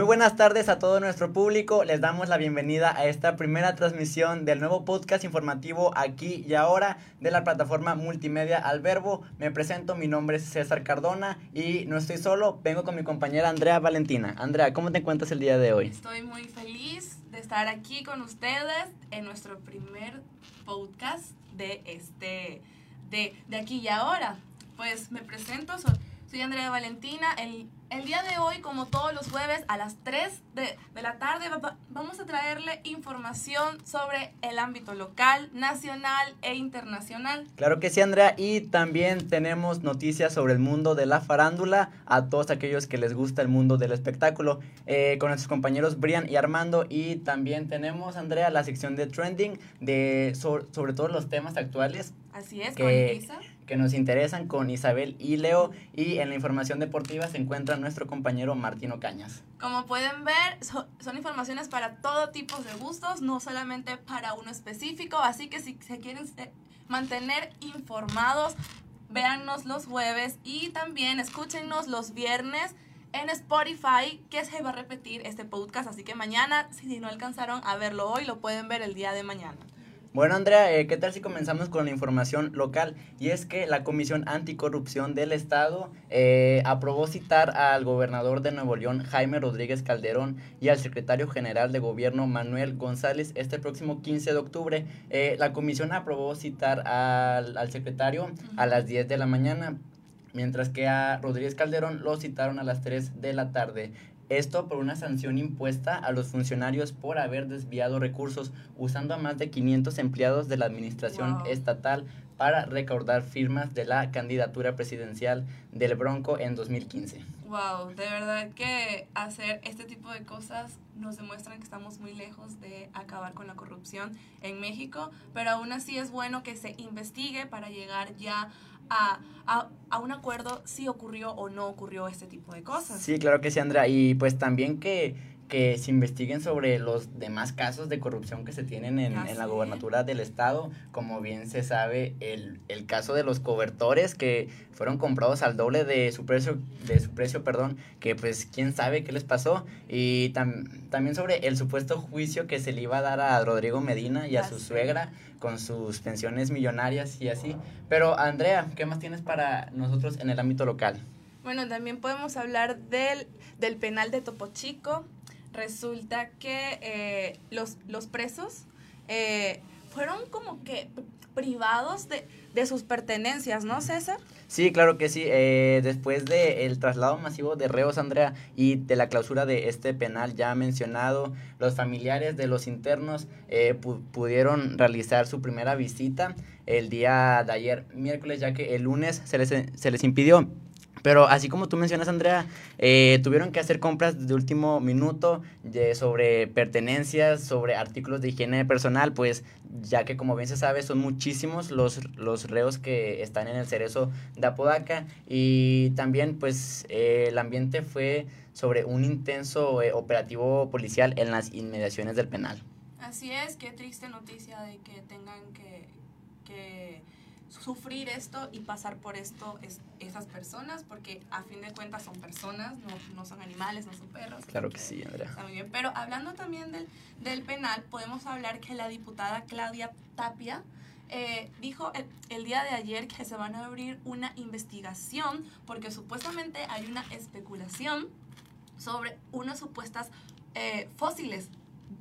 Muy buenas tardes a todo nuestro público. Les damos la bienvenida a esta primera transmisión del nuevo podcast informativo aquí y ahora de la plataforma multimedia Alverbo. Me presento, mi nombre es César Cardona y no estoy solo, vengo con mi compañera Andrea Valentina. Andrea, ¿cómo te encuentras el día de hoy? Estoy muy feliz de estar aquí con ustedes en nuestro primer podcast de este de, de aquí y ahora. Pues me presento, soy, soy Andrea Valentina. El, el día de hoy, como todos los jueves, a las 3 de, de la tarde, va- vamos a traerle información sobre el ámbito local, nacional e internacional. Claro que sí, Andrea. Y también tenemos noticias sobre el mundo de la farándula a todos aquellos que les gusta el mundo del espectáculo eh, con nuestros compañeros Brian y Armando. Y también tenemos, Andrea, la sección de trending de sobre, sobre todos los temas actuales Así es, Que- con. Que nos interesan con Isabel y Leo. Y en la información deportiva se encuentra nuestro compañero Martino Cañas. Como pueden ver, so- son informaciones para todo tipo de gustos, no solamente para uno específico. Así que si se quieren eh, mantener informados, véannos los jueves y también escúchenos los viernes en Spotify, que se va a repetir este podcast. Así que mañana, si no alcanzaron a verlo hoy, lo pueden ver el día de mañana. Bueno, Andrea, eh, ¿qué tal si comenzamos con la información local? Y es que la Comisión Anticorrupción del Estado eh, aprobó citar al gobernador de Nuevo León, Jaime Rodríguez Calderón, y al secretario general de Gobierno, Manuel González, este próximo 15 de octubre. Eh, la comisión aprobó citar al, al secretario a las 10 de la mañana, mientras que a Rodríguez Calderón lo citaron a las 3 de la tarde. Esto por una sanción impuesta a los funcionarios por haber desviado recursos usando a más de 500 empleados de la administración Wow. estatal para recaudar firmas de la candidatura presidencial del Bronco en 2015. Wow, de verdad que hacer este tipo de cosas nos demuestran que estamos muy lejos de acabar con la corrupción en México, pero aún así es bueno que se investigue para llegar ya a, a, a un acuerdo si ocurrió o no ocurrió este tipo de cosas. Sí, claro que sí, Andrea. Y pues también que, que se investiguen sobre los demás casos de corrupción que se tienen en, en la Así gobernatura del estado. Como bien se sabe, el, el caso de los cobertores que fueron comprados al doble de su precio, de su precio, perdón, que pues quién sabe qué les pasó. Y tam- también sobre el supuesto juicio que se le iba a dar a Rodrigo Medina y a su suegra con sus pensiones millonarias y así. Pero Andrea, ¿qué más tienes para nosotros en el ámbito local? Bueno, también podemos hablar del, del penal de Topo Chico. Resulta que eh, los, los presos eh, fueron como que privados de, de sus pertenencias, ¿no, César? Sí, claro que sí. Eh, después del traslado masivo de reos, Andrea, y de la clausura de este penal ya mencionado, los familiares de los internos eh, pu- pudieron realizar su primera visita el día de ayer, miércoles, ya que el lunes se les, se les impidió. Pero así como tú mencionas, Andrea, eh, tuvieron que hacer compras de último minuto de, sobre pertenencias, sobre artículos de higiene personal, pues ya que como bien se sabe son muchísimos los, los reos que están en el cerezo de Apodaca y también pues eh, el ambiente fue sobre un intenso eh, operativo policial en las inmediaciones del penal. Así es, qué triste noticia de que tengan que, que sufrir esto y pasar por esto es, esas personas, porque a fin de cuentas son personas, no, no son animales, no son perros. Claro que sí, Andrea. Muy bien. Pero hablando también del, del penal, podemos hablar que la diputada Claudia Tapia eh, dijo el, el día de ayer que se van a abrir una investigación porque supuestamente hay una especulación sobre unas supuestas eh, fósiles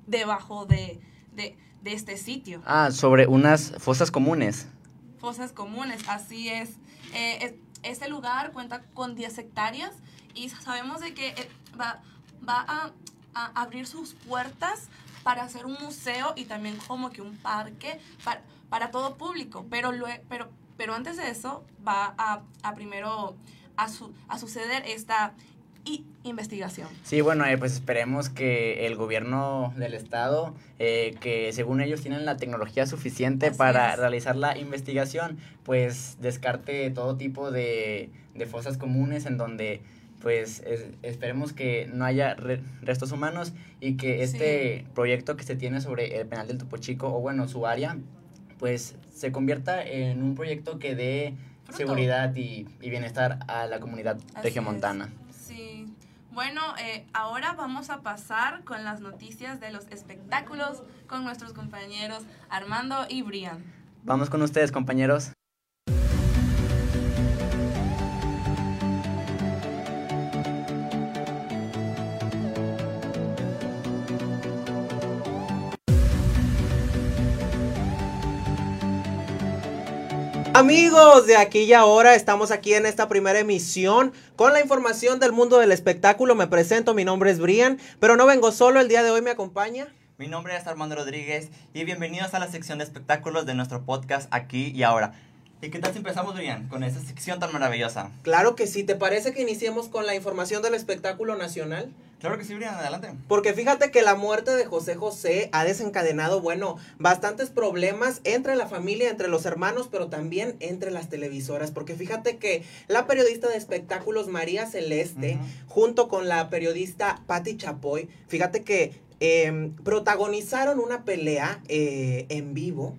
debajo de, de, de este sitio. Ah, sobre unas fosas comunes. Fosas comunes, así es. Eh, es- este lugar cuenta con 10 hectáreas y sabemos de que eh, va, va a, abrir sus puertas para hacer un museo y también como que un parque para, para todo público. Pero, pero, pero antes de eso va a, a primero a, su, a suceder esta investigación. Sí, bueno, eh, pues esperemos que el gobierno del estado, eh, que según ellos tienen la tecnología suficiente Así para es. realizar la investigación, pues descarte todo tipo de, de fosas comunes en donde pues es- esperemos que no haya re- restos humanos y que este proyecto que se tiene sobre el penal del Topo Chico, o bueno, su área, pues se convierta en un proyecto que dé Fruto. seguridad y, y bienestar a la comunidad Así regiomontana. es. Bueno, eh, ahora vamos a pasar con las noticias de los espectáculos con nuestros compañeros Armando y Brian. Vamos con ustedes, compañeros. Amigos de aquí y ahora, estamos aquí en esta primera emisión con la información del mundo del espectáculo. Me presento, mi nombre es Brian, pero no vengo solo, el día de hoy me acompaña. Mi nombre es Armando Rodríguez y bienvenidos a la sección de espectáculos de nuestro podcast aquí y ahora. ¿Y qué tal si empezamos, Brian, con esa sección tan maravillosa? Claro que sí, ¿te parece que iniciemos con la información del espectáculo nacional? Claro que sí, Brian, adelante. Porque fíjate que la muerte de José José ha desencadenado, bueno, bastantes problemas entre la familia, entre los hermanos, pero también entre las televisoras. Porque fíjate que la periodista de espectáculos María Celeste, junto con la periodista Patti Chapoy, fíjate que em, protagonizaron una pelea eh, en vivo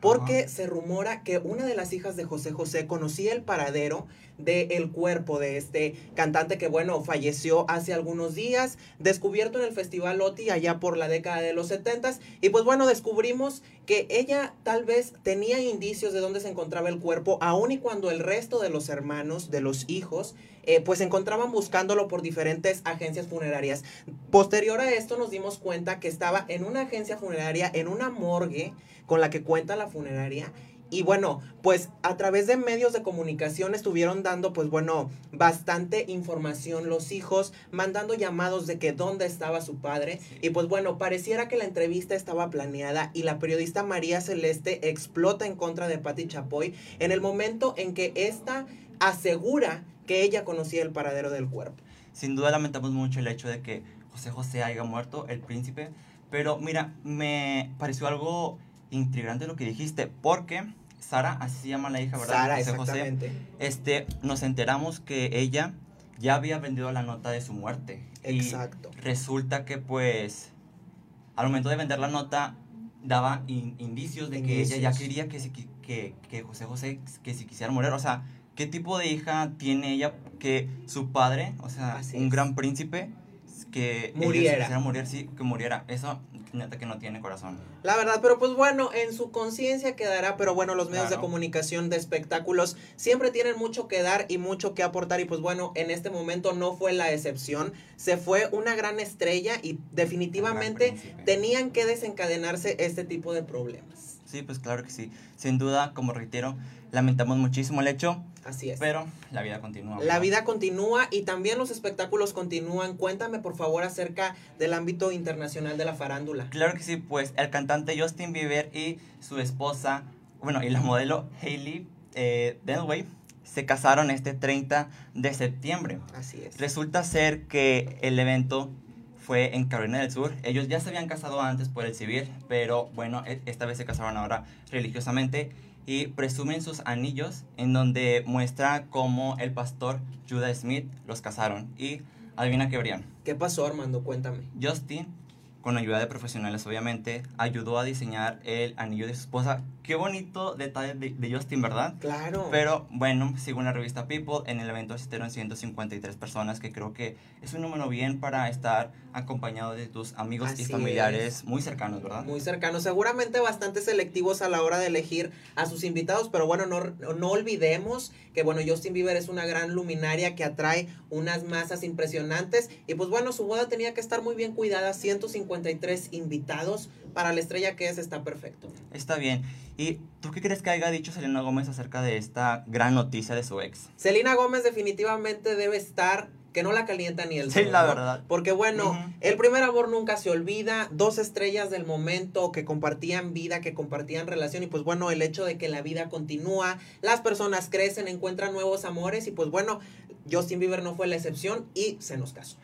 porque se rumora que una de las hijas de José José conocía el paradero del cuerpo de este cantante que, bueno, falleció hace algunos días, descubierto en el Festival Loti allá por la década de los 70 y pues bueno, descubrimos que ella tal vez tenía indicios de dónde se encontraba el cuerpo, aun y cuando el resto de los hermanos, de los hijos, eh, pues encontraban buscándolo por diferentes agencias funerarias. Posterior a esto nos dimos cuenta que estaba en una agencia funeraria, en una morgue con la que cuenta la funeraria y bueno, pues a través de medios de comunicación estuvieron dando, pues bueno, bastante información los hijos, mandando llamados de que dónde estaba su padre. Y pues bueno, pareciera que la entrevista estaba planeada y la periodista María Celeste explota en contra de Patti Chapoy en el momento en que ésta asegura que ella conocía el paradero del cuerpo. Sin duda lamentamos mucho el hecho de que José José haya muerto, el príncipe. Pero mira, me pareció algo intrigante lo que dijiste, porque Sara, así se llama la hija, ¿verdad? Sara, exactamente. este, nos enteramos que ella ya había vendido la nota de su muerte. Exacto. Y resulta que, pues, al momento de vender la nota, daba indicios de que ella ya quería que, que, que José José, que si quisiera morir. O sea, ¿qué tipo de hija tiene ella que su padre, o sea, un gran príncipe, que muriera. quisiera morir, sí, que muriera? Eso neta que no tiene corazón. La verdad, pero pues bueno, en su conciencia quedará, pero bueno, los medios de comunicación de espectáculos siempre tienen mucho que dar y mucho que aportar y pues bueno, en este momento no fue la excepción, se fue una gran estrella y definitivamente tenían que desencadenarse este tipo de problemas. Sí, pues claro que sí. Sin duda, como reitero, lamentamos muchísimo el hecho. Así es. Pero la vida continúa. La vida continúa y también los espectáculos continúan. Cuéntame, por favor, acerca del ámbito internacional de la farándula. Claro que sí, pues el cantante Justin Bieber y su esposa, bueno, y la modelo Hailey eh, Denway se casaron este 30 de septiembre. Así es. Resulta ser que el evento fue en Carolina del Sur. Ellos ya se habían casado antes por el civil, pero bueno, e, esta vez se casaron ahora religiosamente y presumen sus anillos en donde muestra cómo el pastor Judah Smith los casaron. Y adivina qué habrían. ¿Qué pasó, Armando? Cuéntame. Justin con ayuda de profesionales obviamente, ayudó a diseñar el anillo de su esposa. Qué bonito detalle de, Justin, ¿verdad? Claro. Pero bueno, según la revista People, en el evento asistieron 153 personas, que creo que es un número bien para estar acompañado de tus amigos y familiares muy cercanos, ¿verdad? Muy cercanos, seguramente bastante selectivos a la hora de elegir a sus invitados, pero bueno, no, no olvidemos que bueno, Justin Bieber es una gran luminaria que atrae unas masas impresionantes y pues bueno, su boda tenía que estar muy bien cuidada, 150 invitados para la estrella que es, está perfecto. Está bien. ¿Y tú qué crees que haya dicho Selena Gómez acerca de esta gran noticia de su ex? Selena Gómez definitivamente debe estar que no la calienta ni el sol. Sí, la verdad. Porque bueno, el primer amor nunca se olvida, dos estrellas del momento que compartían vida, que compartían relación y pues bueno, el hecho de que la vida continúa, las personas crecen, encuentran nuevos amores y pues bueno, Justin Bieber no fue la excepción y se nos casó.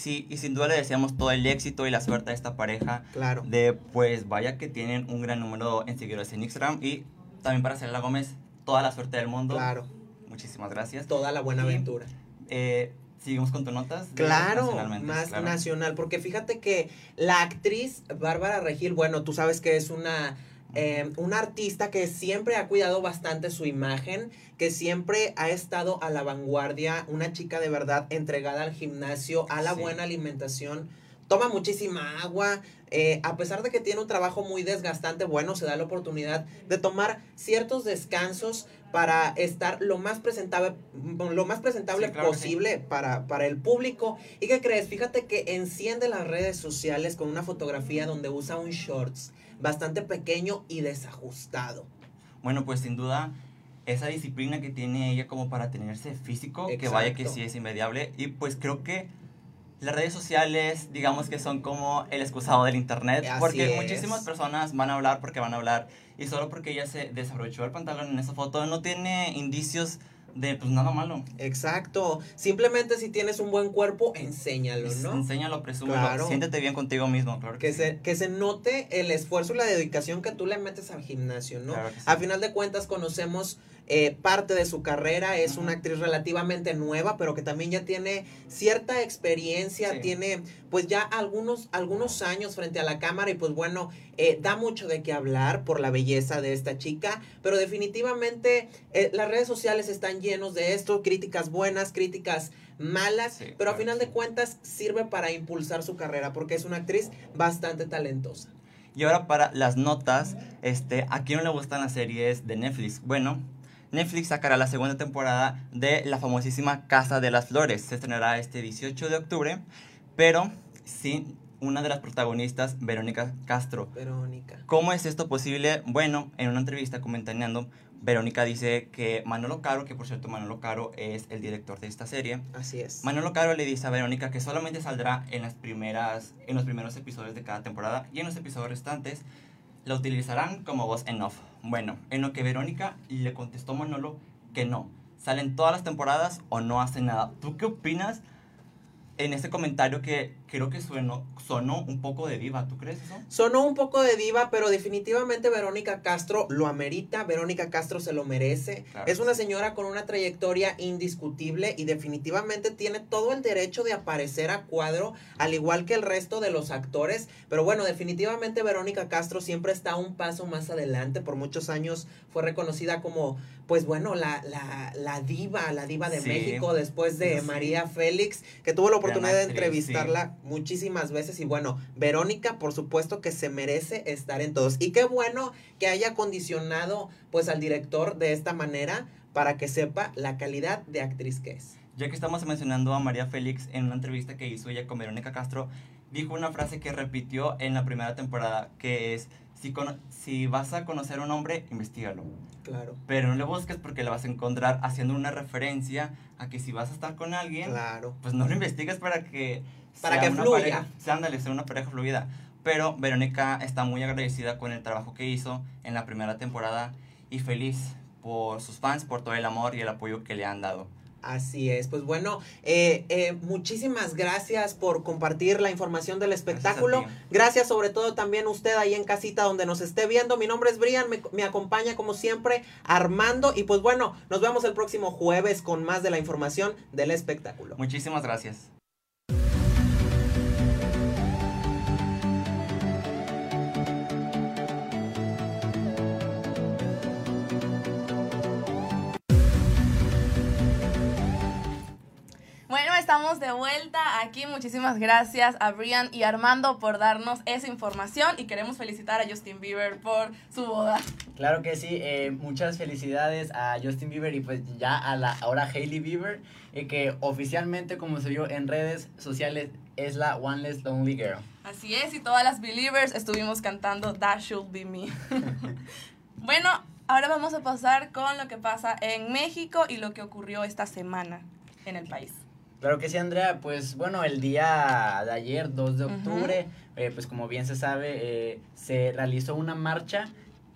Sí, y sin duda le deseamos todo el éxito y la suerte a esta pareja. Claro. De pues vaya que tienen un gran número en seguidores en Instagram y también para Selena Gómez, toda la suerte del mundo. Claro. Muchísimas gracias. Toda la buena aventura. Eh, Seguimos con tus notas. Claro, más nacional, porque fíjate que la actriz Bárbara Regil, bueno, tú sabes que es una eh, una artista que siempre ha cuidado bastante su imagen, que siempre ha estado a la vanguardia, una chica de verdad entregada al gimnasio, a la Sí. buena alimentación. Toma muchísima agua, eh, a pesar de que tiene un trabajo muy desgastante, bueno, se da la oportunidad de tomar ciertos descansos para estar lo más presentable, lo más presentable Sí, claro que sí. posible para, para el público. ¿Y qué crees? Fíjate que enciende las redes sociales con una fotografía donde usa un shorts bastante pequeño y desajustado. Bueno, pues sin duda, esa disciplina que tiene ella como para tenerse físico, que vaya que Exacto. sí es inmediable. Y pues creo que las redes sociales, digamos que son como el excusado del internet, Así porque es. muchísimas personas van a hablar porque van a hablar, y solo porque ella se desabrochó el pantalón en esa foto, no tiene indicios de pues nada malo. Exacto. Simplemente si tienes un buen cuerpo, enséñalo, ¿no? Enséñalo, presúmelo, Claro. siéntete bien contigo mismo, claro que, Que sí. se, que se note el esfuerzo y la dedicación que tú le metes al gimnasio, ¿no? Claro sí. A final de cuentas conocemos eh, parte de su carrera, es una actriz relativamente nueva, pero que también ya tiene cierta experiencia, Sí. tiene pues ya algunos, algunos años frente a la cámara y pues bueno, eh, da mucho de qué hablar por la belleza de esta chica, pero definitivamente eh, las redes sociales están llenos de esto, críticas buenas, críticas malas, Sí, pero a final de cuentas sirve para impulsar su carrera porque es una actriz bastante talentosa. Y ahora para las notas, este, ¿a quién no le gustan las series de Netflix? Bueno, Netflix sacará la segunda temporada de la famosísima Casa de las Flores. Se estrenará este 18 de octubre, pero sin una de las protagonistas, Verónica Castro. Verónica. ¿Cómo es esto posible? Bueno, en una entrevista comentaneando, Verónica dice que Manolo Caro, que por cierto Manolo Caro es el director de esta serie, Así es. Manolo Caro le dice a Verónica que solamente saldrá en las primeras en los primeros episodios de cada temporada y en los episodios restantes la utilizarán como voz en off. Bueno, en lo que Verónica le contestó Manolo que no, salen todas las temporadas o no hace nada. ¿Tú qué opinas en este comentario que creo que suenó, sonó un poco de diva? ¿Tú crees eso? Sonó un poco de diva, pero definitivamente Verónica Castro lo amerita, Verónica Castro se lo merece. Claro. Es una señora con una trayectoria indiscutible y definitivamente tiene todo el derecho de aparecer a cuadro, al igual que el resto de los actores. Pero bueno, definitivamente Verónica Castro siempre está un paso más adelante. Por muchos años fue reconocida como, pues bueno, la, la, la diva, la diva de Sí. México después de Sí. María Félix, que tuvo la oportunidad de entrevistarla muchísimas veces y bueno, Verónica por supuesto que se merece estar en todos y qué bueno que haya condicionado pues al director de esta manera para que sepa la calidad de actriz que es. Ya que estamos mencionando a María Félix en una entrevista que hizo ella con Verónica Castro, dijo una frase que repitió en la primera temporada, que es, si, cono- si vas a conocer a un hombre, investigalo. Claro. Pero no le busques porque le vas a encontrar haciendo una referencia a que si vas a estar con alguien, Claro. pues no lo investigues para que Para que una fluya. pareja- ándale, sea una pareja fluida. Pero Verónica está muy agradecida con el trabajo que hizo en la primera temporada y feliz por sus fans, por todo el amor y el apoyo que le han dado. Así es, pues bueno, eh, eh, muchísimas gracias por compartir la información del espectáculo. Gracias sobre todo también usted ahí en casita donde nos esté viendo. Mi nombre es Brian, me, me acompaña como siempre Armando y pues bueno, nos vemos el próximo jueves con más de la información del espectáculo. Muchísimas gracias. Estamos de vuelta aquí. Muchísimas gracias a Brian y Armando por darnos esa información y queremos felicitar a Justin Bieber por su boda. Claro que sí, eh, muchas felicidades a Justin Bieber y pues ya a la ahora Hailey Bieber, eh, que oficialmente como se vio en redes sociales es la One Less Lonely Girl. Así es, y todas las Believers estuvimos cantando That Should Be Me. bueno, ahora vamos a pasar con lo que pasa en México y lo que ocurrió esta semana en el país. Claro que sí, Andrea. Pues bueno, el día de ayer, 2 de octubre, eh, pues como bien se sabe, eh, se realizó una marcha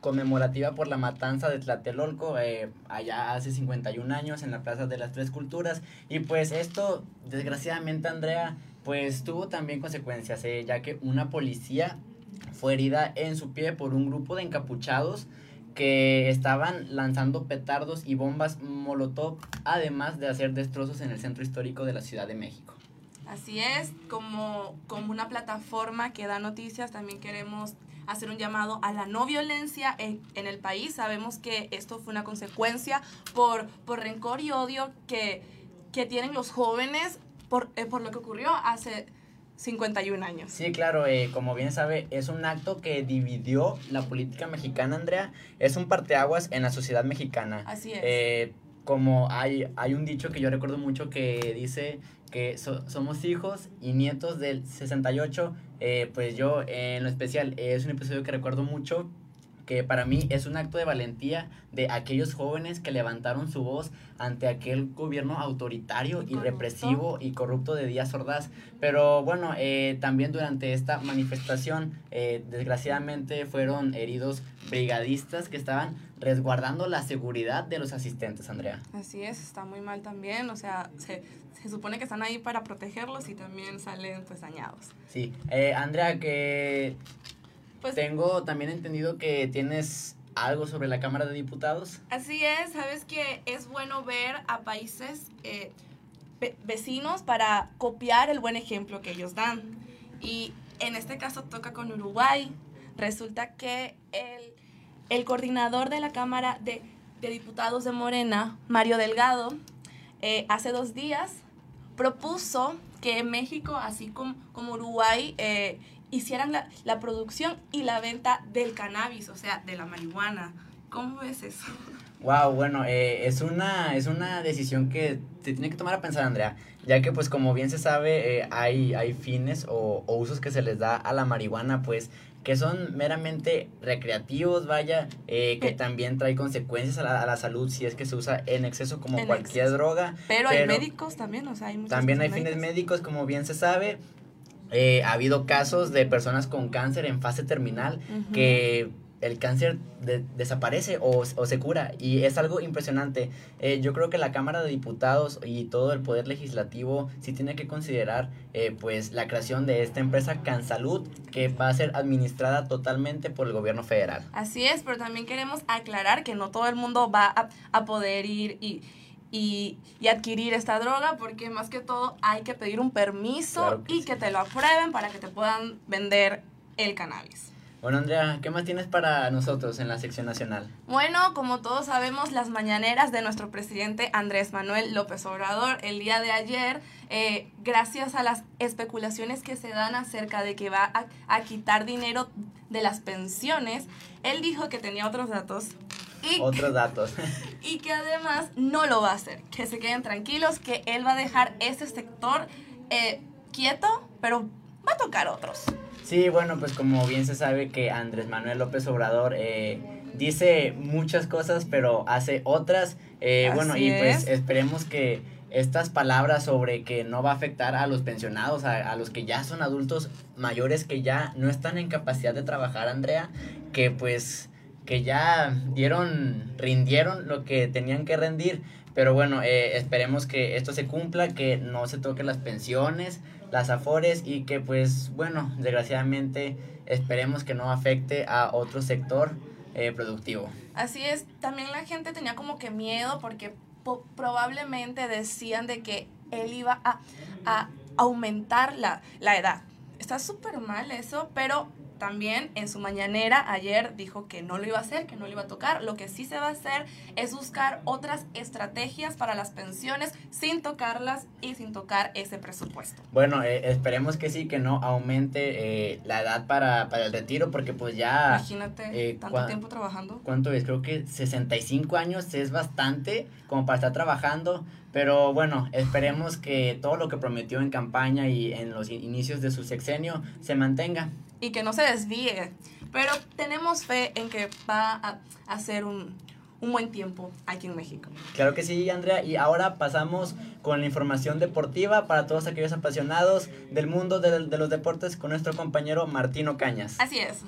conmemorativa por la matanza de Tlatelolco, eh, allá hace 51 años en la Plaza de las Tres Culturas. Y pues esto, desgraciadamente, Andrea, pues tuvo también consecuencias, eh, ya que una policía fue herida en su pie por un grupo de encapuchados que estaban lanzando petardos y bombas molotov, además de hacer destrozos en el centro histórico de la Ciudad de México. Así es, como, como una plataforma que da noticias, también queremos hacer un llamado a la no violencia en, en el país. Sabemos que esto fue una consecuencia por, por rencor y odio que, que tienen los jóvenes por, eh, por lo que ocurrió hace 51 años. Sí, claro, eh, como bien sabe, es un acto que dividió la política mexicana, Andrea. Es un parteaguas en la sociedad mexicana. Así es. Eh, como hay, hay un dicho que yo recuerdo mucho que dice que so- somos hijos y nietos del 68, eh, pues yo en lo especial es un episodio que recuerdo mucho que para mí es un acto de valentía de aquellos jóvenes que levantaron su voz ante aquel gobierno autoritario y Corrupto. represivo y corrupto de Díaz Ordaz. Pero bueno, eh, también durante esta manifestación, eh, desgraciadamente fueron heridos brigadistas que estaban resguardando la seguridad de los asistentes, Andrea. Así es, está muy mal también, o sea, se, se supone que están ahí para protegerlos y también salen pues dañados. Sí, eh, Andrea, que Pues tengo también entendido que tienes algo sobre la Cámara de Diputados. así es, sabes que es bueno ver a países eh, ve- vecinos para copiar el buen ejemplo que ellos dan. Y en este caso toca con Uruguay. Resulta que el, el coordinador de la Cámara de, de Diputados de Morena, Mario Delgado, eh, hace dos días propuso que México, así como, como Uruguay, eh, hicieran la, la producción y la venta del cannabis, o sea, de la marihuana. ¿Cómo ves eso? Wow, bueno, eh, es, una, es una decisión que te tiene que tomar a pensar, Andrea, ya que pues como bien se sabe, eh, hay, hay fines o, o usos que se les da a la marihuana, pues que son meramente recreativos, vaya, eh, que también trae consecuencias a la, a la salud si es que se usa en exceso como En cualquier exceso. droga. Pero, hay médicos también, o sea, hay muchos También hay fines médicos, como bien se sabe. Eh, ha habido casos de personas con cáncer en fase terminal que el cáncer de- desaparece o, o se cura y es algo impresionante. Eh, yo creo que la Cámara de Diputados y todo el Poder Legislativo sí tiene que considerar eh, pues la creación de esta empresa Cansalud que va a ser administrada totalmente por el gobierno federal. Así es, pero también queremos aclarar que no todo el mundo va a, a poder ir y, y, y adquirir esta droga, porque más que todo hay que pedir un permiso Claro que y sí. que te lo aprueben para que te puedan vender el cannabis. Bueno, Andrea, ¿qué más tienes para nosotros en la sección nacional? Bueno, como todos sabemos, las mañaneras de nuestro presidente Andrés Manuel López Obrador el día de ayer, eh, gracias a las especulaciones que se dan acerca de que va a, a quitar dinero de las pensiones, él dijo que tenía otros datos y, Otros datos. y que además no lo va a hacer. Que se queden tranquilos, que él va a dejar ese sector eh, quieto, pero va a tocar otros. Sí, bueno, pues como bien se sabe que Andrés Manuel López Obrador eh, dice muchas cosas, pero hace otras. Eh, bueno, y pues es. esperemos que estas palabras sobre que no va a afectar a los pensionados, a, a los que ya son adultos mayores, que ya no están en capacidad de trabajar, Andrea, que pues que ya dieron, rindieron lo que tenían que rendir. Pero bueno, eh, esperemos que esto se cumpla, que no se toquen las pensiones, las afores y que pues bueno, desgraciadamente esperemos que no afecte a otro sector eh, productivo. Así es, también la gente tenía como que miedo porque po- probablemente decían de que él iba a, a aumentar la, la edad. Está súper mal eso, pero también en su mañanera ayer dijo que no lo iba a hacer, que no lo iba a tocar. Lo que sí se va a hacer es buscar otras estrategias para las pensiones sin tocarlas y sin tocar ese presupuesto. Bueno, eh, esperemos que sí, que no aumente eh, la edad para, para el retiro porque pues ya... Imagínate eh, tanto tiempo trabajando. ¿Cuánto es? Creo que 65 años es bastante como para estar trabajando. Pero bueno, esperemos que todo lo que prometió en campaña y en los in- inicios de su sexenio se mantenga. Y que no se desvíe. Pero tenemos fe en que va a hacer un, un buen tiempo aquí en México. Claro que sí, Andrea. Y ahora pasamos con la información deportiva para todos aquellos apasionados del mundo de, de los deportes con nuestro compañero Martino Cañas. Así es.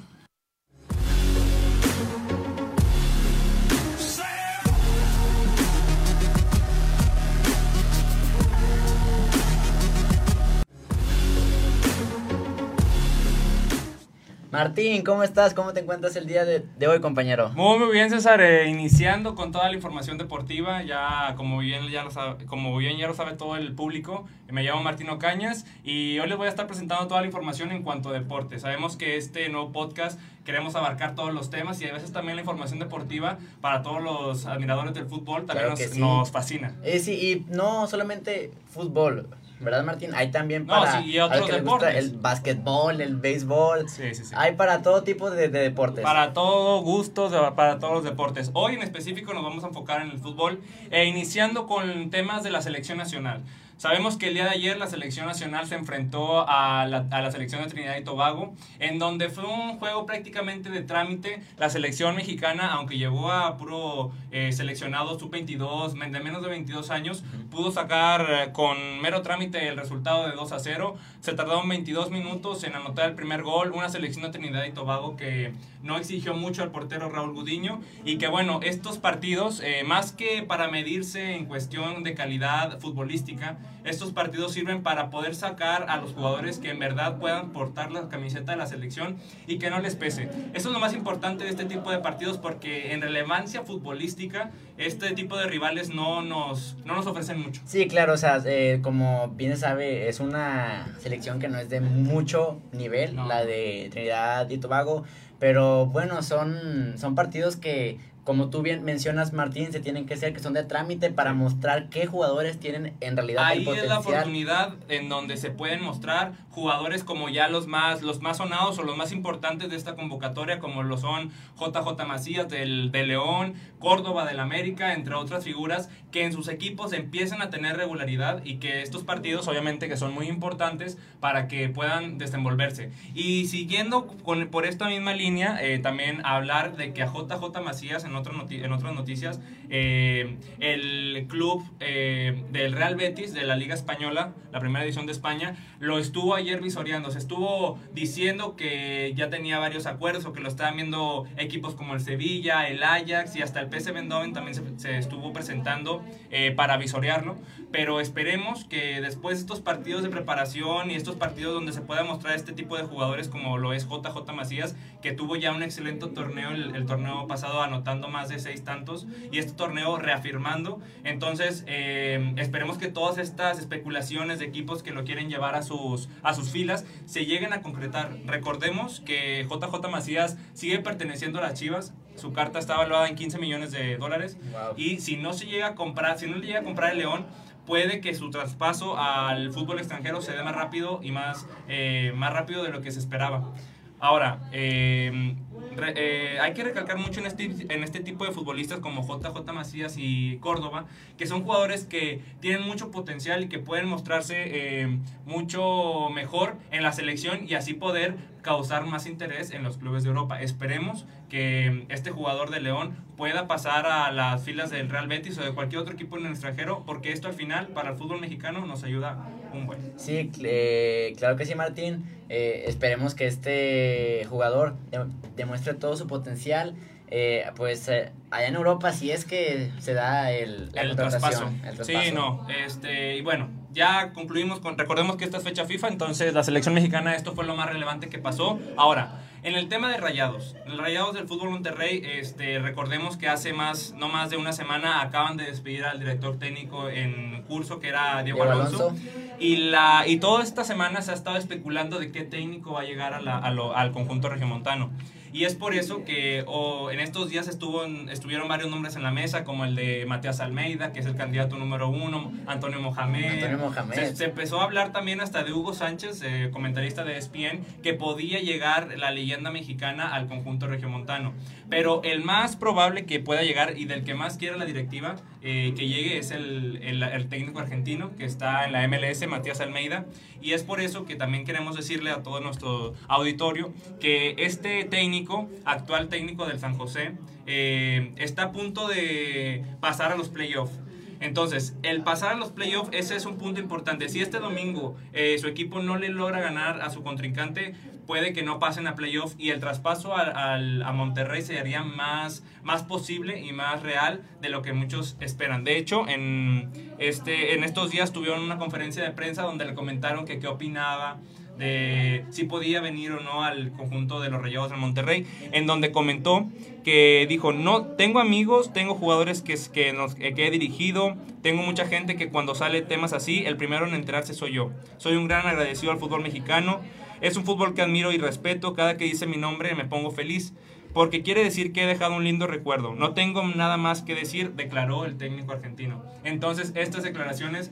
Martín, ¿cómo estás? ¿Cómo te encuentras el día de, de hoy, compañero? Muy, muy bien, César. Eh, iniciando con toda la información deportiva, ya como bien, ya lo sabe, como bien ya lo sabe todo el público, me llamo Martín Ocañas y hoy les voy a estar presentando toda la información en cuanto a deporte. Sabemos que este nuevo podcast queremos abarcar todos los temas y a veces también la información deportiva para todos los admiradores del fútbol también Claro nos, sí. nos fascina. Eh, sí, y no solamente fútbol, ¿verdad, Martín? Hay también No, para sí, y otros al que le gusta deportes. el básquetbol, el béisbol. Sí, sí, sí. Hay para todo tipo de, de deportes. Para todo gustos, para todos los deportes. Hoy en específico nos vamos a enfocar en el fútbol e iniciando con temas de la selección nacional. Sabemos que el día de ayer la selección nacional se enfrentó a la, a la selección de Trinidad y Tobago, en donde fue un juego prácticamente de trámite. La selección mexicana, aunque llegó a puro eh, seleccionado sub-22, men- de menos de 22 años, pudo sacar eh, con mero trámite el resultado de 2 a 0. Se tardaron 22 minutos en anotar el primer gol. Una selección de Trinidad y Tobago que no exigió mucho al portero Raúl Gudiño. Y que bueno, estos partidos, eh, más que para medirse en cuestión de calidad futbolística, estos partidos sirven para poder sacar a los jugadores que en verdad puedan portar la camiseta de la selección y que no les pese. Eso es lo más importante de este tipo de partidos porque en relevancia futbolística, este tipo de rivales no nos, no nos ofrecen mucho. Sí, claro, o sea, eh, como bien se sabe, es una selección que no es de mucho nivel, No. la de Trinidad y Tobago, pero bueno, son, son partidos que, como tú bien mencionas, Martín, se tienen que hacer, que son de trámite para mostrar qué jugadores tienen en realidad el Ahí es la oportunidad en donde se pueden mostrar jugadores como ya los más, los más sonados o los más importantes de esta convocatoria, como lo son JJ Macías del, de León, Córdoba del América, entre otras figuras, que en sus equipos empiecen a tener regularidad y que estos partidos, obviamente, que son muy importantes para que puedan desenvolverse. Y siguiendo con, por esta misma línea, eh, también hablar de que a JJ Macías, en, otro en otras noticias, eh, el club eh, del Real Betis de la Liga Española, la primera edición de España, lo estuvo ayer visoreando. Se estuvo diciendo que ya tenía varios acuerdos o que lo estaban viendo equipos como el Sevilla, el Ajax y hasta el PSV Eindhoven también se, se estuvo presentando eh, para visorearlo. Pero esperemos que después de estos partidos de preparación y estos partidos donde se pueda mostrar este tipo de jugadores como lo es JJ Macías, que tuvo ya un excelente torneo el, el torneo pasado anotando más de seis tantos y este torneo reafirmando. Entonces eh, esperemos que todas estas especulaciones de equipos que lo quieren llevar a sus, a sus filas se lleguen a concretar. Recordemos que JJ Macías sigue perteneciendo a las Chivas. Su carta está valuada en 15 millones de dólares. Wow. Y si no se llega a comprar, si no le llega a comprar el León, puede que su traspaso al fútbol extranjero se dé más rápido y más, eh, más rápido de lo que se esperaba. Ahora, eh, re- eh, hay que recalcar mucho en este, en este tipo de futbolistas como JJ Macías y Córdoba, que son jugadores que tienen mucho potencial y que pueden mostrarse eh, mucho mejor en la selección y así poder causar más interés en los clubes de Europa. Esperemos que este jugador de León pueda pasar a las filas del Real Betis o de cualquier otro equipo en el extranjero, porque esto al final para el fútbol mexicano nos ayuda un buen. Sí, eh, claro que sí, Martín. Eh, esperemos que este jugador de- demuestre todo su potencial. Eh, pues eh, allá en Europa, si es que se da el, la el traspaso. Sí, no. Este, y bueno, ya concluimos con. Recordemos que esta es fecha FIFA, entonces la selección mexicana, esto fue lo más relevante que pasó. Ahora, en el tema de Rayados, Rayados del Fútbol Monterrey, este, recordemos que hace más, no más de una semana acaban de despedir al director técnico en curso, que era Diego, Diego Alonso. Alonso. Y, la, y toda esta semana se ha estado especulando de qué técnico va a llegar a la- a lo- al conjunto regiomontano. Y es por eso que o, en estos días estuvo en- estuvieron varios nombres en la mesa, como el de Matías Almeida, que es el candidato número uno, Antonio Mohamed. Antonio Mohamed. Se, se empezó a hablar también hasta de Hugo Sánchez, eh, comentarista de ESPN, que podía llegar la leyenda mexicana al conjunto regiomontano. Pero el más probable que pueda llegar y del que más quiere la directiva eh, que llegue es el, el- el técnico argentino que está en la MLS, Matías Almeida. Y es por eso que también queremos decirle a todo nuestro auditorio que este técnico, actual técnico del San José, eh, está a punto de pasar a los playoffs. Entonces, el pasar a los playoffs, ese es un punto importante. Si este domingo eh, su equipo no le logra ganar a su contrincante, puede que no pasen a playoffs y el traspaso al- a Monterrey sería más, más posible y más real de lo que muchos esperan. De hecho, en, este, en estos días tuvieron una conferencia de prensa donde le comentaron que qué opinaba de si podía venir o no al conjunto de los Rayados de Monterrey, en donde comentó que dijo, no, tengo amigos, tengo jugadores que, que, nos, que he dirigido, tengo mucha gente que cuando sale temas así, el primero en enterarse soy yo. Soy un gran agradecido al fútbol mexicano, es un fútbol que admiro y respeto, cada que dice mi nombre me pongo feliz porque quiere decir que he dejado un lindo recuerdo. No tengo nada más que decir, declaró el técnico argentino. Entonces, estas declaraciones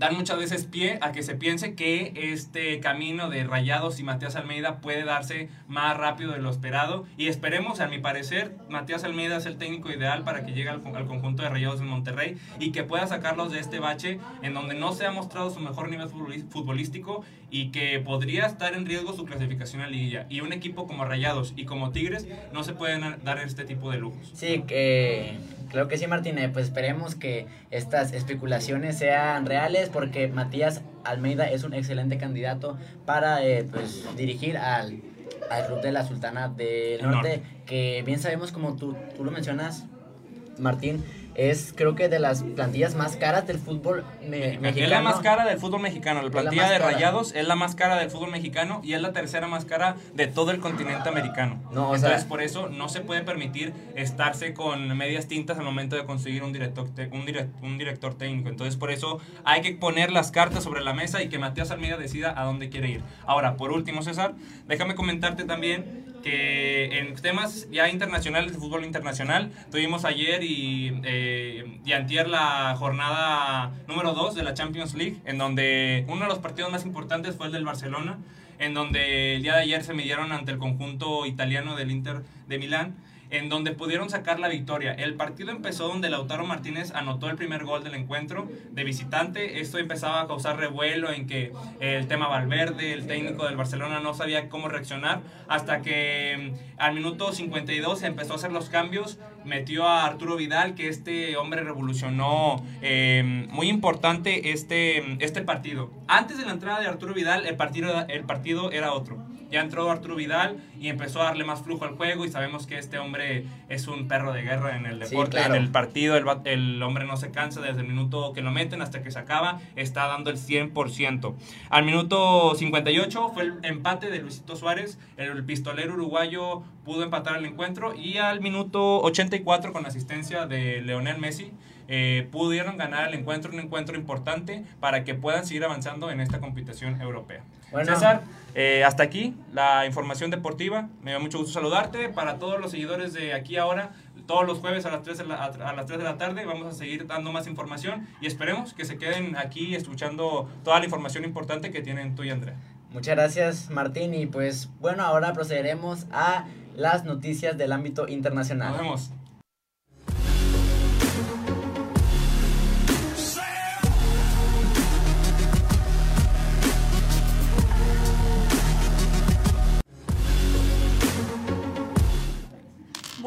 dan muchas veces pie a que se piense que este camino de Rayados y Matías Almeida puede darse más rápido de lo esperado y esperemos, a mi parecer, Matías Almeida es el técnico ideal para que llegue al, conjunto de Rayados en Monterrey y que pueda sacarlos de este bache en donde no se ha mostrado su mejor nivel futbolístico y que podría estar en riesgo su clasificación a liguilla. Y un equipo como Rayados y como Tigres no se pueden dar este tipo de lujos. Sí, que Creo que sí, Martínez. Pues esperemos que estas especulaciones sean reales porque Matías Almeida es un excelente candidato para eh, pues, dirigir al, al club de la Sultana del Norte, Norte, que bien sabemos como tú, tú lo mencionas, Martín, es creo que de las plantillas más caras del fútbol me- mexicano. Es la más cara del fútbol mexicano. La plantilla de cara. Rayados es la más cara del fútbol mexicano y es la tercera más cara de todo el continente americano. No, o sea- Entonces, por eso no se puede permitir estarse con medias tintas al momento de conseguir un director, un, direct- un director técnico. Entonces, por eso hay que poner las cartas sobre la mesa y que Matías Almeida decida a dónde quiere ir. Ahora, por último, César, déjame comentarte también que en temas ya internacionales de fútbol internacional tuvimos ayer y, eh, y antier la jornada número 2 de la Champions League en donde uno de los partidos más importantes fue el del Barcelona en donde el día de ayer se midieron ante el conjunto italiano del Inter de Milán en donde pudieron sacar la victoria. El partido empezó donde Lautaro Martínez anotó el primer gol del encuentro de visitante. Esto empezaba a causar revuelo en que el tema Valverde, el técnico del Barcelona, no sabía cómo reaccionar hasta que mm, al minuto 52 empezó a hacer los cambios, metió a Arturo Vidal, que este hombre revolucionó eh, muy importante este, este partido. Antes de la entrada de Arturo Vidal, el partido, el partido era otro. Ya entró Arturo Vidal y empezó a darle más flujo al juego y sabemos que este hombre es un perro de guerra en el Sí, deporte, claro. en el partido, el, el hombre no se cansa desde el minuto que lo meten hasta que se acaba, está dando el 100%. Al minuto 58 fue el empate de Luisito Suárez, el pistolero uruguayo pudo empatar el encuentro y al minuto 84 con asistencia de Leonel Messi eh, pudieron ganar el encuentro, un encuentro importante para que puedan seguir avanzando en esta competición europea. Bueno. César, eh, hasta aquí la información deportiva. Me da mucho gusto saludarte. Para todos los seguidores de aquí ahora, todos los jueves a las 3 de la, a las 3 de la tarde vamos a seguir dando más información y esperemos que se queden aquí escuchando toda la información importante que tienen tú y Andrea. Muchas gracias, Martín. Y pues bueno, ahora procederemos a las noticias del ámbito internacional. Nos vemos.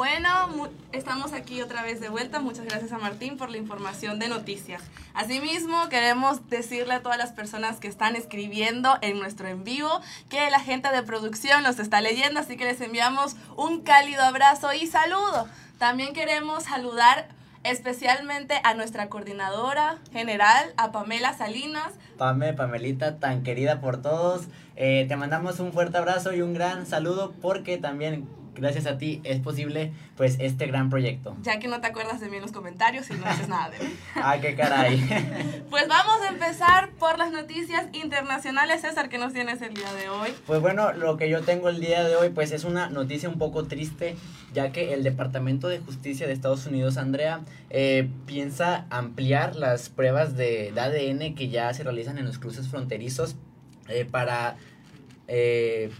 Bueno, estamos aquí otra vez de vuelta. Muchas gracias a Martín por la información de noticias. Asimismo, queremos decirle a todas las personas que están escribiendo en nuestro en vivo que la gente de producción los está leyendo, así que les enviamos un cálido abrazo y saludo. También queremos saludar especialmente a nuestra coordinadora general, a Pamela Salinas, Pame, Pamelita, tan querida por todos. eh, te mandamos un fuerte abrazo y un gran saludo porque también gracias a ti es posible pues este gran proyecto. ya que no te acuerdas de mí en los comentarios y no dices nada de mí. Ah, qué caray. Pues vamos a empezar por las noticias internacionales. César, ¿qué nos tienes el día de hoy? Pues bueno, lo que yo tengo el día de hoy pues es una noticia un poco triste, ya que el Departamento de Justicia de Estados Unidos, Andrea, eh, piensa ampliar las pruebas de, de ADN que ya se realizan en los cruces fronterizos eh, para eh,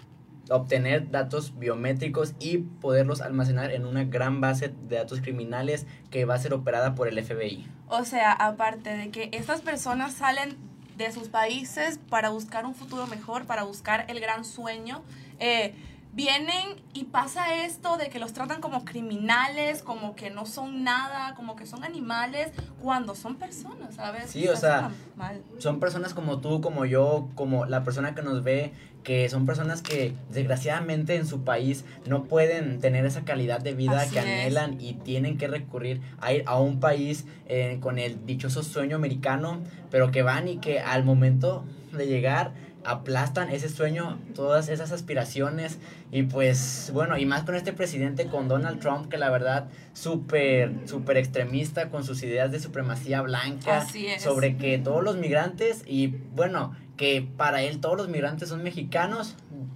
obtener datos biométricos y poderlos almacenar en una gran base de datos criminales que va a ser operada por el FBI. O sea, aparte de que estas personas salen de sus países para buscar un futuro mejor, para buscar el gran sueño, eh, vienen y pasa esto de que los tratan como criminales, como que no son nada, como que son animales, cuando son personas, ¿sabes? Sí, o sea, mal. son personas como tú, como yo, como la persona que nos ve, que son personas que desgraciadamente en su país no pueden tener esa calidad de vida Así que es. anhelan y tienen que recurrir a ir a un país eh, con el dichoso sueño americano, pero que van y que al momento de llegar aplastan ese sueño, todas esas aspiraciones y pues bueno, y más con este presidente, con Donald Trump, que la verdad súper, súper extremista con sus ideas de supremacía blanca Así es. sobre que todos los migrantes y bueno, que para él todos los migrantes son mexicanos,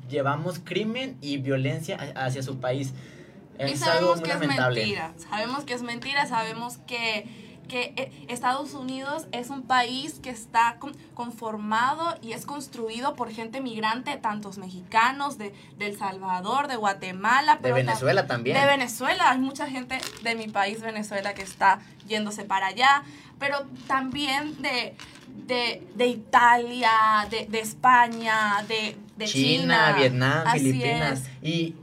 llevamos crimen y violencia hacia su país. Y Es algo sabemos muy que es lamentable. mentira, sabemos que es mentira, sabemos que, que eh, Estados Unidos es un país que está con- conformado y es construido por gente migrante, tantos mexicanos, de, de El Salvador, de Guatemala, De pero ta- Venezuela también. De Venezuela, hay mucha gente de mi país, Venezuela, que está yéndose para allá, pero también de, de, de Italia, de, de España, de, de China, China, Vietnam, Así Filipinas. es. Y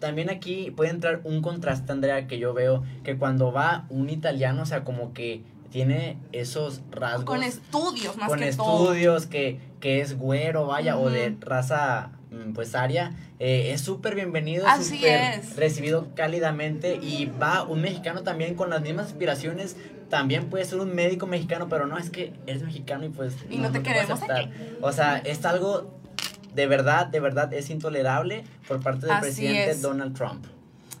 también aquí puede entrar un contraste, Andrea, que yo veo que cuando va un italiano, o sea, como que tiene esos rasgos. Con estudios, más con que todo. estudios, que, que es güero, vaya, o de raza, mm, pues, aria. eh, es súper bienvenido, Así súper es. recibido cálidamente y va un mexicano también con las mismas aspiraciones. También puede ser un médico mexicano, pero no es que eres mexicano y pues Y no te queremos. O sea, es algo de verdad, de verdad es intolerable por parte del Así presidente es. Donald Trump.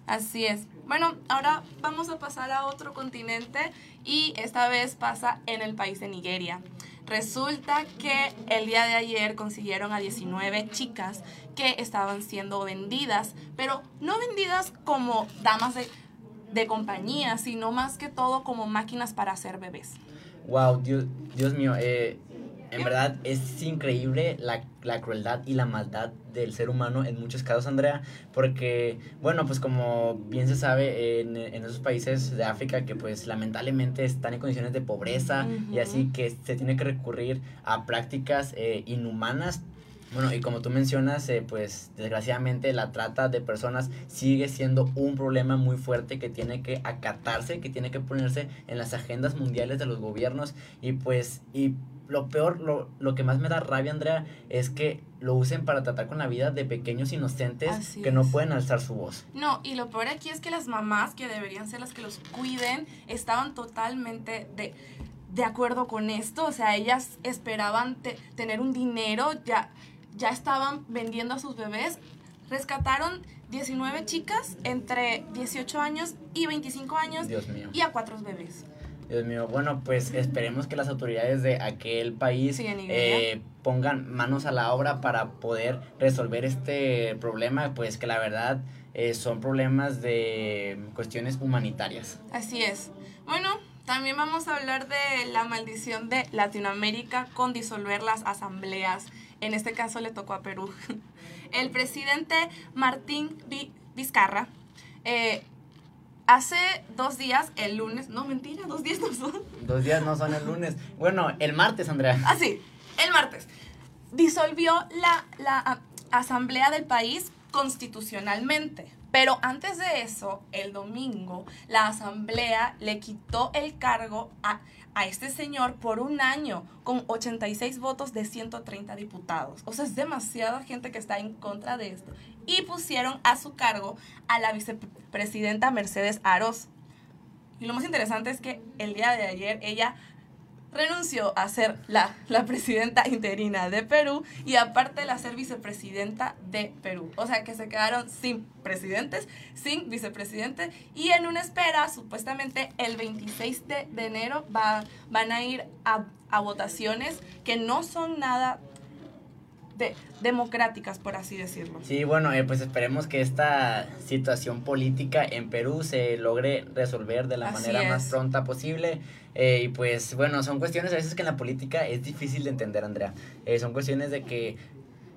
Así es. Bueno, ahora vamos a pasar a otro continente y esta vez pasa en el país de Nigeria. Resulta que el día de ayer consiguieron a 19 chicas que estaban siendo vendidas, pero no vendidas como damas de, de compañía, sino más que todo como máquinas para hacer bebés. Wow, Dios, Dios mío, eh, en verdad es increíble la, la crueldad y la maldad del ser humano en muchos casos, Andrea, porque, bueno, pues como bien se sabe, en, en esos países de África que pues lamentablemente están en condiciones de pobreza y así que se tiene que recurrir a prácticas eh, inhumanas. Bueno, y como tú mencionas, eh, pues desgraciadamente la trata de personas sigue siendo un problema muy fuerte que tiene que acatarse, que tiene que ponerse en las agendas mundiales de los gobiernos y pues, y lo peor, lo, lo que más me da rabia, Andrea, es que lo usen para tratar con la vida de pequeños inocentes Así que no pueden alzar su voz. No, y lo peor aquí es que las mamás, que deberían ser las que los cuiden, estaban totalmente de, de acuerdo con esto. O sea, ellas esperaban te- tener un dinero, ya, ya estaban vendiendo a sus bebés. Rescataron 19 chicas entre 18 años y 25 años Dios mío. y a cuatro bebés. Dios mío, bueno, pues esperemos que las autoridades de aquel país Sí, eh, pongan manos a la obra para poder resolver este problema, pues que la verdad eh, son problemas de cuestiones humanitarias. Así es. Bueno, también vamos a hablar de la maldición de Latinoamérica con disolver las asambleas. En este caso le tocó a Perú. El presidente Martín Vi- Vizcarra eh, hace dos días, el lunes, no mentira, dos días no son. Dos días no son el lunes. Bueno, el martes, Andrea. Así, el martes, disolvió la, la asamblea del país constitucionalmente. Pero antes de eso, el domingo, la asamblea le quitó el cargo a, a este señor por un año con 86 votos de 130 diputados. O sea, es demasiada gente que está en contra de esto. Y pusieron a su cargo a la vicepresidenta Mercedes Aros. Y lo más interesante es que el día de ayer ella renunció a ser la, la presidenta interina de Perú y aparte la ser vicepresidenta de Perú. O sea que se quedaron sin presidentes, sin vicepresidente y en una espera, supuestamente el 26 de, de enero va, van a ir a, a votaciones que no son nada de, democráticas, por así decirlo. Sí, bueno, eh, pues esperemos que esta situación política en Perú se logre resolver de la Así manera más pronta posible. Eh, y pues bueno, son cuestiones a veces que en la política es difícil de entender, Andrea. Eh, son cuestiones de que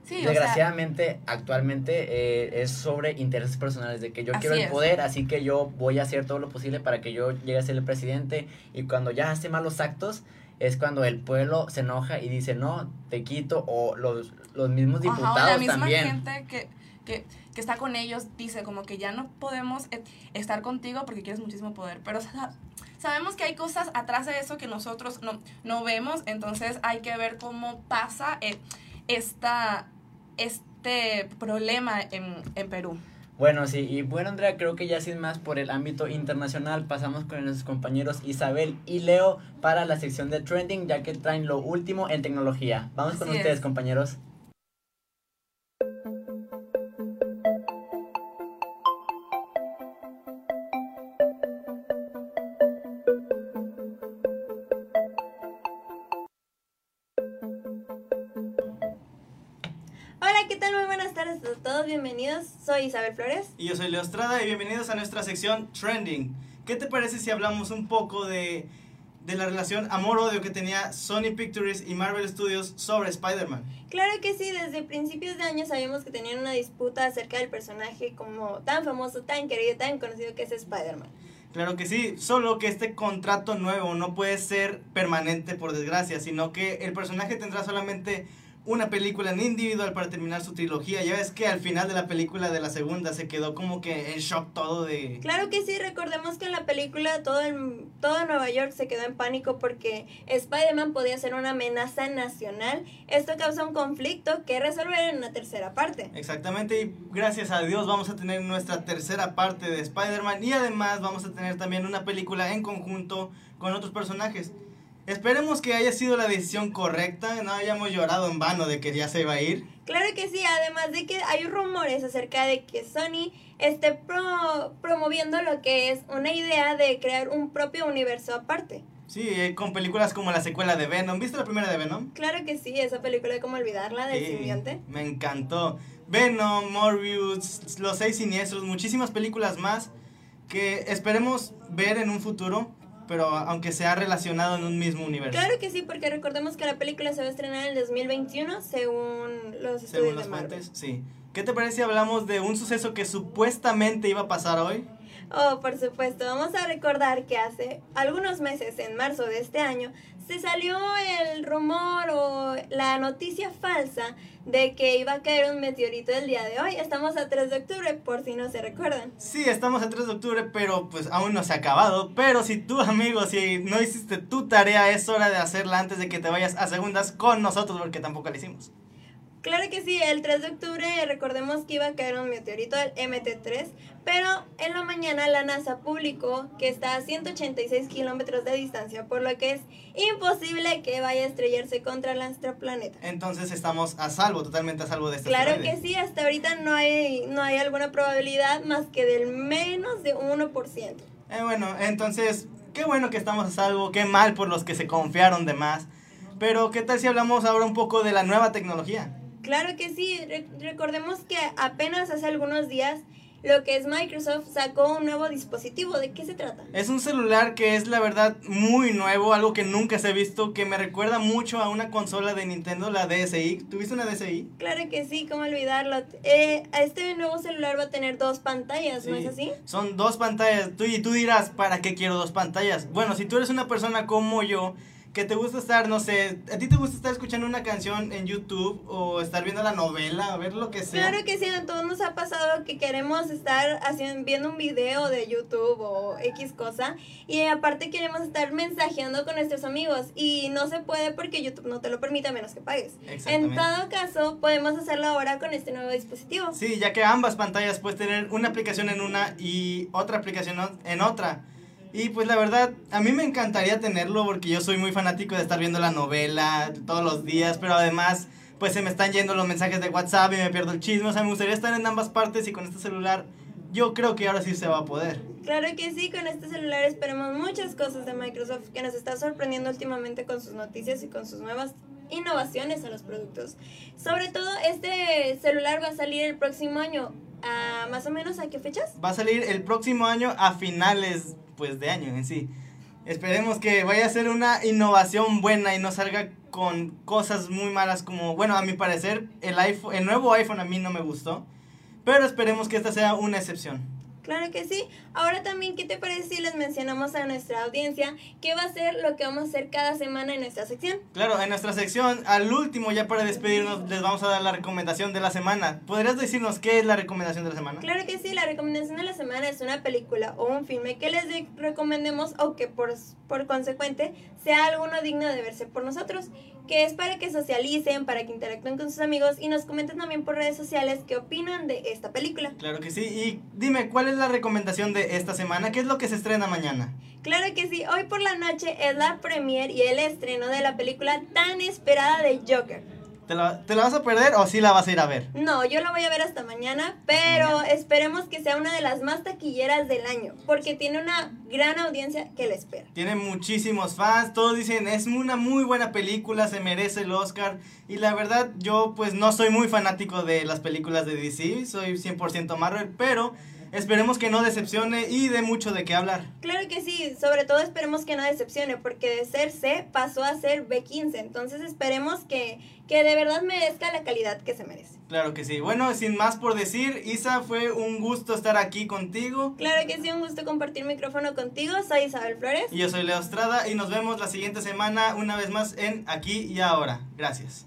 Sí, o sea, desgraciadamente actualmente eh, es sobre intereses personales de que yo quiero el es. poder así que yo voy a hacer todo lo posible para que yo llegue a ser el presidente y cuando ya hace malos actos es cuando el pueblo se enoja y dice no te quito o los, los mismos Ajá, o diputados la misma también gente que, que, que está con ellos dice como que ya no podemos estar contigo porque quieres muchísimo poder. Pero sa- sabemos que hay cosas atrás de eso que nosotros no, no vemos, entonces hay que ver cómo pasa eh, esta, este problema en, en Perú. Bueno, sí, y bueno, Andrea, creo que ya sin más por el ámbito internacional, pasamos con nuestros compañeros Isabel y Leo para la sección de trending, ya que traen lo último en tecnología. Vamos con ustedes, es. compañeros. Hola, ¿qué tal? Muy buenas tardes a todos, bienvenidos. Soy Isabel Flores. Y yo soy Leo Estrada y bienvenidos a nuestra sección Trending. ¿Qué te parece si hablamos un poco de, de la relación amor-odio que tenía Sony Pictures y Marvel Studios sobre Spider-Man? Claro que sí, desde principios de año sabíamos que tenían una disputa acerca del personaje como tan famoso, tan querido, tan conocido que es Spider-Man. Claro que sí, solo que este contrato nuevo no puede ser permanente por desgracia, sino que el personaje tendrá solamente una película en individual para terminar su trilogía. Ya ves que al final de la película de la segunda se quedó como que en shock todo de... Claro que sí, recordemos que en la película todo, el, todo Nueva York se quedó en pánico porque Spider-Man podía ser una amenaza nacional. Esto causa un conflicto que resolver en una tercera parte. Exactamente, y gracias a Dios vamos a tener nuestra tercera parte de Spider-Man y además vamos a tener también una película en conjunto con otros personajes. Esperemos que haya sido la decisión correcta, no hayamos llorado en vano de que ya se iba a ir. Claro que sí, además de que hay rumores acerca de que Sony esté pro- promoviendo lo que es una idea de crear un propio universo aparte. Sí, eh, con películas como la secuela de Venom. ¿Viste la primera de Venom? Claro que sí, esa película de cómo olvidarla del Sí, simbionte. me encantó. Venom, Morbius, Los Seis Siniestros, muchísimas películas más que esperemos ver en un futuro, pero aunque sea relacionado en un mismo universo. Claro que sí, porque recordemos que la película se va a estrenar en el 2021 según los Según estudios las de Marvel. fuentes, sí. ¿Qué te parece si hablamos de un suceso que supuestamente iba a pasar hoy? Oh, por supuesto, vamos a recordar que hace algunos meses, en marzo de este año, se salió el rumor o la noticia falsa de que iba a caer un meteorito el día de hoy. Estamos a 3 de octubre, por si no se recuerdan. Sí, estamos a 3 de octubre, pero pues aún no se ha acabado. Pero si tú, amigo, si no hiciste tu tarea, es hora de hacerla antes de que te vayas a segundas con nosotros, porque tampoco la hicimos. Claro que sí, el 3 de octubre recordemos que iba a caer un meteorito, el MT3, pero en la mañana la NASA publicó que está a 186 kilómetros de distancia, por lo que es imposible que vaya a estrellarse contra nuestro planeta. Entonces estamos a salvo, totalmente a salvo de este Claro que sí, hasta ahorita no hay, no hay alguna probabilidad más que del menos de 1%. Eh, bueno, entonces, qué bueno que estamos a salvo, qué mal por los que se confiaron de más. Pero, ¿qué tal si hablamos ahora un poco de la nueva tecnología? Claro que sí, Re- recordemos que apenas hace algunos días lo que es Microsoft sacó un nuevo dispositivo. ¿De qué se trata? Es un celular que es la verdad muy nuevo, algo que nunca se ha visto, que me recuerda mucho a una consola de Nintendo, la DSi. ¿Tuviste una DSi? Claro que sí, cómo olvidarlo. Eh, este nuevo celular va a tener dos pantallas, ¿no es así? Son dos pantallas. Tú, y tú dirás, ¿para qué quiero dos pantallas? Bueno, si tú eres una persona como yo, que te gusta estar, no sé, a ti te gusta estar escuchando una canción en YouTube o estar viendo la novela, ver lo que sea. Claro que sí, a todos nos ha pasado que queremos estar haciendo, viendo un video de YouTube o X cosa y aparte queremos estar mensajeando con nuestros amigos y no se puede porque YouTube no te lo permite a menos que pagues. En todo caso, podemos hacerlo ahora con este nuevo dispositivo. Sí, ya que ambas pantallas puedes tener una aplicación en una y otra aplicación o- en otra. Y pues la verdad, a mí me encantaría tenerlo porque yo soy muy fanático de estar viendo la novela todos los días, pero además pues se me están yendo los mensajes de WhatsApp y me pierdo el chisme. O sea, me gustaría estar en ambas partes y con este celular yo creo que ahora sí se va a poder. Claro que sí, con este celular esperemos muchas cosas de Microsoft que nos está sorprendiendo últimamente con sus noticias y con sus nuevas innovaciones a los productos. Sobre todo, este celular va a salir el próximo año. ¿A más o menos a qué fechas? Va a salir el próximo año a finales pues de año en sí. Esperemos que vaya a ser una innovación buena y no salga con cosas muy malas como, bueno, a mi parecer el iPhone, el nuevo iPhone a mí no me gustó, pero esperemos que esta sea una excepción. Claro que sí. Ahora también, ¿qué te parece si les mencionamos a nuestra audiencia qué va a ser lo que vamos a hacer cada semana en nuestra sección? Claro, en nuestra sección, al último, ya para despedirnos, les vamos a dar la recomendación de la semana. ¿Podrías decirnos qué es la recomendación de la semana? Claro que sí, la recomendación de la semana es una película o un filme que les de- recomendemos o que por, por consecuente sea alguno digno de verse por nosotros, que es para que socialicen, para que interactúen con sus amigos y nos comenten también por redes sociales qué opinan de esta película. Claro que sí. Y dime, ¿cuál es la recomendación de esta semana? ¿Qué es lo que se estrena mañana? Claro que sí, hoy por la noche es la premiere y el estreno de la película tan esperada de Joker. ¿Te la, te la vas a perder o sí la vas a ir a ver? No, yo la voy a ver hasta mañana, pero esperemos que sea una de las más taquilleras del año, porque tiene una gran audiencia que la espera. Tiene muchísimos fans, todos dicen es una muy buena película, se merece el Oscar. Y la verdad, yo pues no soy muy fanático de las películas de DC, soy 100% Marvel, pero esperemos que no decepcione y de mucho de qué hablar. Claro que sí, sobre todo esperemos que no decepcione, porque de ser C pasó a ser B15, entonces esperemos que, que de verdad merezca la calidad que se merece. Claro que sí. Bueno, sin más por decir, Isa, fue un gusto estar aquí contigo. Claro que sí, un gusto compartir micrófono contigo, soy Isabel Flores. Y yo soy Leo Estrada y nos vemos la siguiente semana una vez más en Aquí y Ahora. Gracias.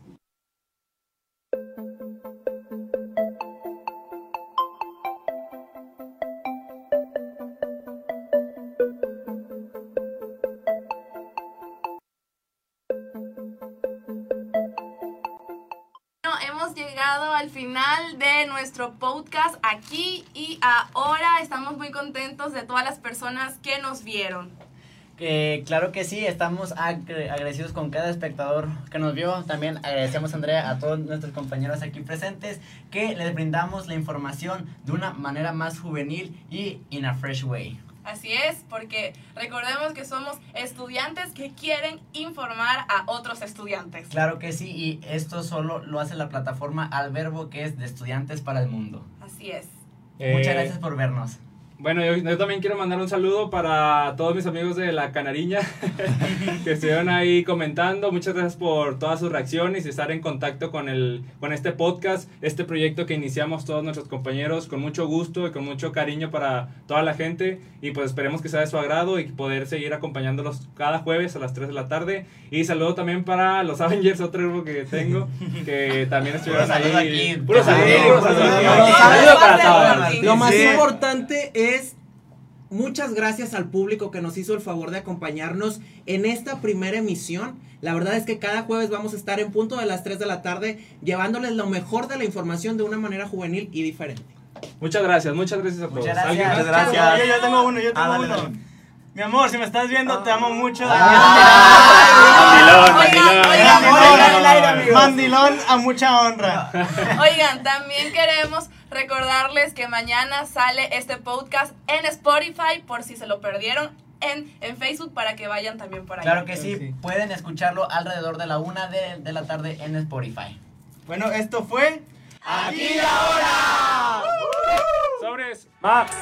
Nuestro podcast aquí y ahora estamos muy contentos de todas las personas que nos vieron. Eh, claro que sí, estamos agradecidos con cada espectador que nos vio. También agradecemos, Andrea, a todos nuestros compañeros aquí presentes que les brindamos la información de una manera más juvenil y in a fresh way. Así es, porque recordemos que somos estudiantes que quieren informar a otros estudiantes. Claro que sí, y esto solo lo hace la plataforma Alverbo, que es de Estudiantes para el Mundo. Así es. Muchas Eh, gracias por vernos. Bueno, yo, yo también quiero mandar un saludo para todos mis amigos de La Canariña que estuvieron ahí comentando. Muchas gracias por todas sus reacciones y estar en contacto con, el, con este podcast, este proyecto que iniciamos todos nuestros compañeros con mucho gusto y con mucho cariño para toda la gente. Y pues esperemos que sea de su agrado y poder seguir acompañándolos cada jueves a las 3 de la tarde. Y saludo también para los Avengers, otro grupo que tengo, que también estuvieron ahí. aquí. Puro saludo, Sí, puro puro saludo aquí. saludo. Saludo para Saludo. todos. Lo más importante es muchas gracias al público que nos hizo el favor de acompañarnos en esta primera emisión. La verdad es que cada jueves vamos a estar en punto de las 3 de la tarde llevándoles lo mejor de la información de una manera juvenil y diferente. Muchas gracias, muchas gracias a todos. Muchas ¿Alguien gracias. Muchas gracias. Yo, yo tengo uno, yo tengo Ah, dale, uno. dale. Mi amor, si me estás viendo, te amo mucho. Mandilón, Oigan, mandilón. Mandilón a mucha honra. Oigan, también queremos recordarles que mañana sale este podcast en Spotify por si se lo perdieron en, en Facebook para que vayan también por ahí. Claro que sí, Sí. pueden escucharlo alrededor de la una de, de la tarde en Spotify. Bueno, esto fue Sobres. Max.